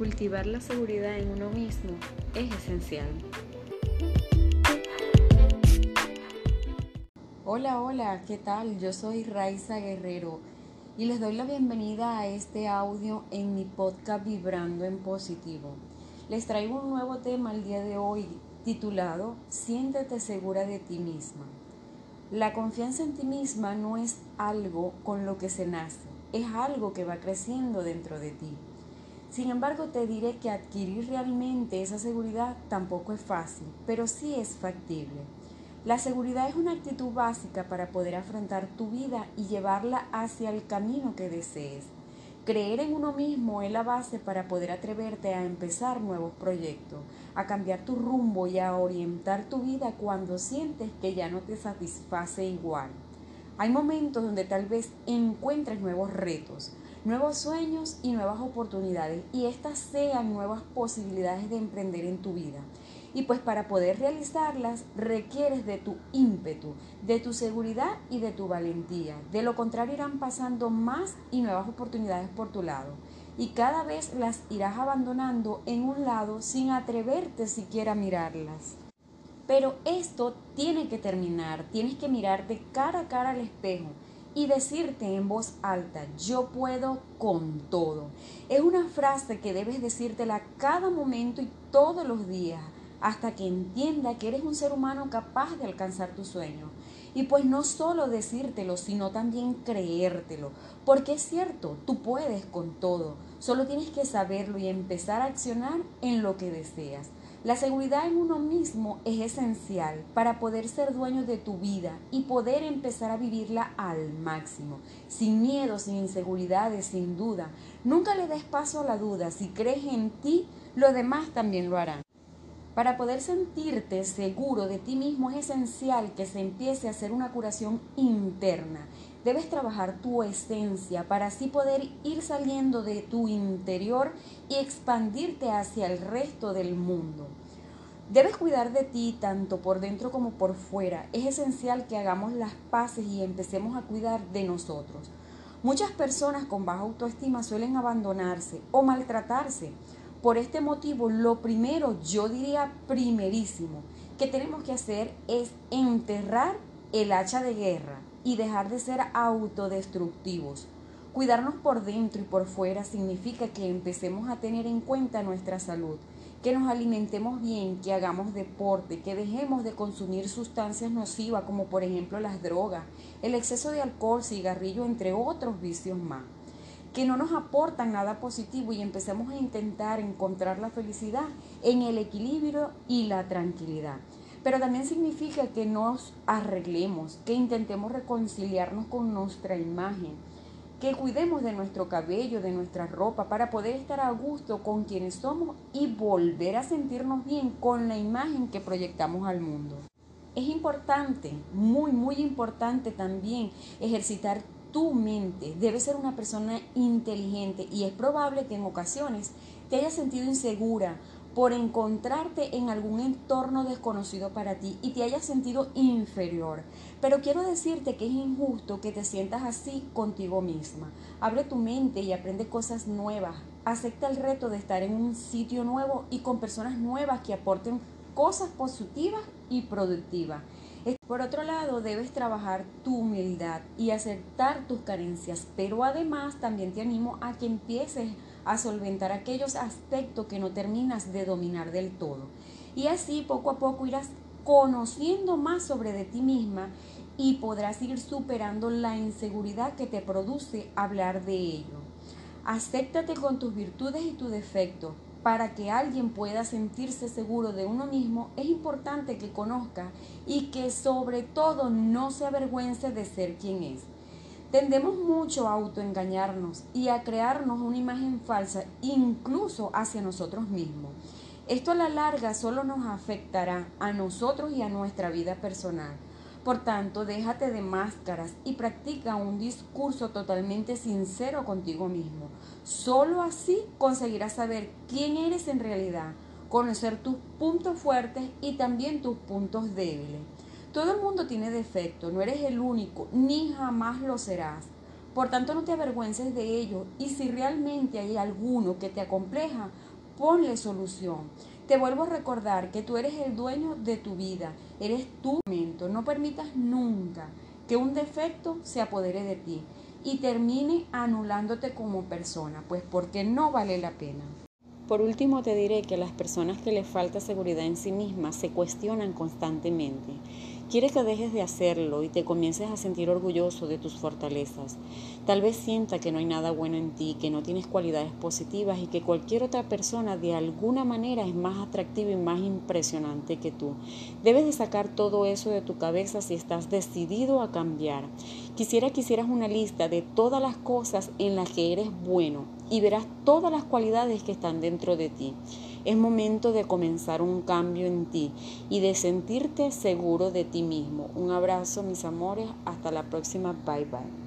cultivar la seguridad en uno mismo es esencial. Hola, hola, ¿qué tal? Yo soy Raiza Guerrero y les doy la bienvenida a este audio en mi podcast Vibrando en Positivo. Les traigo un nuevo tema el día de hoy titulado Siéntete segura de ti misma. La confianza en ti misma no es algo con lo que se nace, es algo que va creciendo dentro de ti. Sin embargo, te diré que adquirir realmente esa seguridad tampoco es fácil, pero sí es factible. La seguridad es una actitud básica para poder afrontar tu vida y llevarla hacia el camino que desees. Creer en uno mismo es la base para poder atreverte a empezar nuevos proyectos, a cambiar tu rumbo y a orientar tu vida cuando sientes que ya no te satisface igual. Hay momentos donde tal vez encuentres nuevos retos, nuevos sueños y nuevas oportunidades y estas sean nuevas posibilidades de emprender en tu vida. Y pues para poder realizarlas requieres de tu ímpetu, de tu seguridad y de tu valentía. De lo contrario irán pasando más y nuevas oportunidades por tu lado. Y cada vez las irás abandonando en un lado sin atreverte siquiera a mirarlas. Pero esto tiene que terminar, tienes que mirarte cara a cara al espejo y decirte en voz alta, yo puedo con todo. Es una frase que debes decírtela cada momento y todos los días hasta que entienda que eres un ser humano capaz de alcanzar tu sueño. Y pues no solo decírtelo, sino también creértelo, porque es cierto, tú puedes con todo, solo tienes que saberlo y empezar a accionar en lo que deseas. La seguridad en uno mismo es esencial para poder ser dueño de tu vida y poder empezar a vivirla al máximo, sin miedo, sin inseguridades, sin duda. Nunca le des paso a la duda, si crees en ti, los demás también lo harán. Para poder sentirte seguro de ti mismo es esencial que se empiece a hacer una curación interna. Debes trabajar tu esencia para así poder ir saliendo de tu interior y expandirte hacia el resto del mundo. Debes cuidar de ti tanto por dentro como por fuera. Es esencial que hagamos las paces y empecemos a cuidar de nosotros. Muchas personas con baja autoestima suelen abandonarse o maltratarse por este motivo, lo primero, yo diría primerísimo, que tenemos que hacer es enterrar el hacha de guerra y dejar de ser autodestructivos. Cuidarnos por dentro y por fuera significa que empecemos a tener en cuenta nuestra salud, que nos alimentemos bien, que hagamos deporte, que dejemos de consumir sustancias nocivas como por ejemplo las drogas, el exceso de alcohol, cigarrillo, entre otros vicios más que no nos aportan nada positivo y empecemos a intentar encontrar la felicidad en el equilibrio y la tranquilidad. Pero también significa que nos arreglemos, que intentemos reconciliarnos con nuestra imagen, que cuidemos de nuestro cabello, de nuestra ropa, para poder estar a gusto con quienes somos y volver a sentirnos bien con la imagen que proyectamos al mundo. Es importante, muy, muy importante también ejercitar tu mente. debe ser una persona inteligente y es probable que en ocasiones te hayas sentido insegura por encontrarte en algún entorno desconocido para ti y te hayas sentido inferior. Pero quiero decirte que es injusto que te sientas así contigo misma. Abre tu mente y aprende cosas nuevas. Acepta el reto de estar en un sitio nuevo y con personas nuevas que aporten cosas positivas y productivas. Por otro lado, debes trabajar tu humildad y aceptar tus carencias, pero además también te animo a que empieces solventar aquellos aspectos que no terminas de dominar del todo. Y así poco a poco irás conociendo más sobre de ti misma y podrás ir superando la inseguridad que te produce hablar de ello. Acéptate con tus virtudes y tus defectos, para que alguien pueda sentirse seguro de uno mismo, es importante que conozca y que sobre todo no se avergüence de ser quien es. Tendemos mucho a autoengañarnos y a crearnos una imagen falsa, incluso hacia nosotros mismos. Esto a la larga solo nos afectará a nosotros y a nuestra vida personal. Por tanto, déjate de máscaras y practica un discurso totalmente sincero contigo mismo. Solo así conseguirás saber quién eres en realidad, conocer tus puntos fuertes y también tus puntos débiles. Todo el mundo tiene defectos, no eres el único, ni jamás lo serás. Por tanto, no te avergüences de ello y si realmente hay alguno que te acompleja, ponle solución. Te vuelvo a recordar que tú eres el dueño de tu vida, eres tu momento. No permitas nunca que un defecto se apodere de ti y termine anulándote como persona, pues porque no vale la pena. Por último, te diré que las personas que les falta seguridad en sí mismas se cuestionan constantemente. Quiere que dejes de hacerlo y te comiences a sentir orgulloso de tus fortalezas. Tal vez sienta que no hay nada bueno en ti, que no tienes cualidades positivas y que cualquier otra persona de alguna manera es más atractiva y más impresionante que tú. Debes de sacar todo eso de tu cabeza si estás decidido a cambiar. Quisiera que hicieras una lista de todas las cosas en las que eres bueno y verás todas las cualidades que están dentro de ti. Es momento de comenzar un cambio en ti y de sentirte seguro de ti mismo. Un abrazo, mis amores. Hasta la próxima. Bye bye.